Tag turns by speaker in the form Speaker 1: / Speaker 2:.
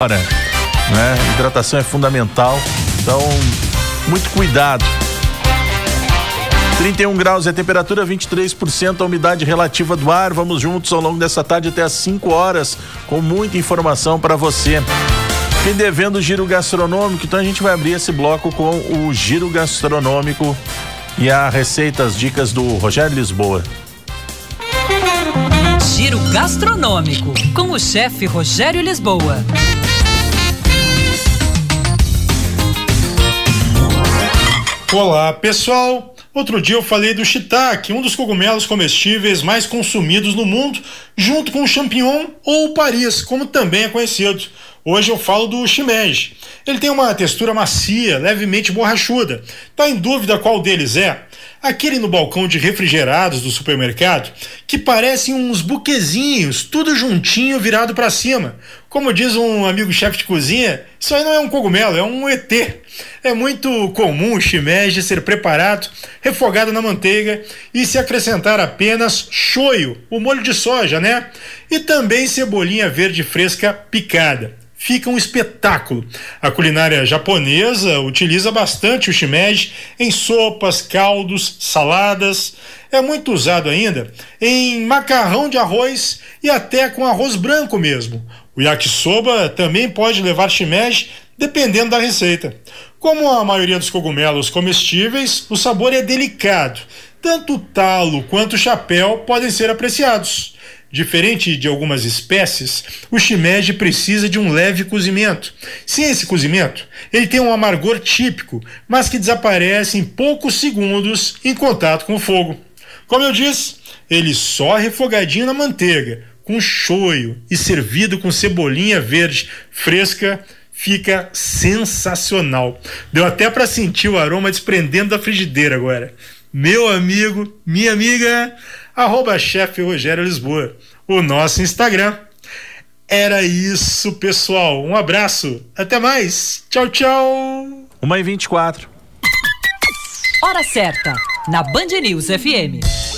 Speaker 1: né? Hidratação é fundamental, então muito cuidado. 31 graus é a temperatura, 23% a umidade relativa do ar. Vamos juntos ao longo dessa tarde até às 5 horas com muita informação para você. Quem devendo o giro gastronômico, então a gente vai abrir esse bloco com o giro gastronômico e a receita, as dicas do Rogério Lisboa.
Speaker 2: Giro gastronômico com o chefe Rogério Lisboa.
Speaker 3: Olá, pessoal. Outro dia eu falei do shiitake, um dos cogumelos comestíveis mais consumidos no mundo, junto com o champignon ou o Paris, como também é conhecido. Hoje eu falo do shimeji. Ele tem uma textura macia, levemente borrachuda. Tá em dúvida qual deles é? Aquele no balcão de refrigerados do supermercado, que parecem uns buquezinhos, tudo juntinho virado para cima. Como diz um amigo chefe de cozinha, isso aí não é um cogumelo, é um ET. É muito comum o shimeji ser preparado, refogado na manteiga e se acrescentar apenas shoyu, o molho de soja, né? E também cebolinha verde fresca picada fica um espetáculo. A culinária japonesa utiliza bastante o shimeji em sopas, caldos, saladas. É muito usado ainda em macarrão de arroz e até com arroz branco mesmo. O yakisoba também pode levar shimeji dependendo da receita. Como a maioria dos cogumelos comestíveis, o sabor é delicado. Tanto o talo quanto o chapéu podem ser apreciados. Diferente de algumas espécies, o shimeji precisa de um leve cozimento. Sem esse cozimento, ele tem um amargor típico, mas que desaparece em poucos segundos em contato com o fogo. Como eu disse, ele só refogadinho na manteiga, com shoyu e servido com cebolinha verde fresca, fica sensacional. Deu até para sentir o aroma desprendendo da frigideira agora. Meu amigo, minha amiga, arroba chefe Rogério Lisboa, o nosso Instagram. Era isso, pessoal. Um abraço. Até mais. Tchau, tchau.
Speaker 1: Uma e 24.
Speaker 2: Hora certa, na Band News FM.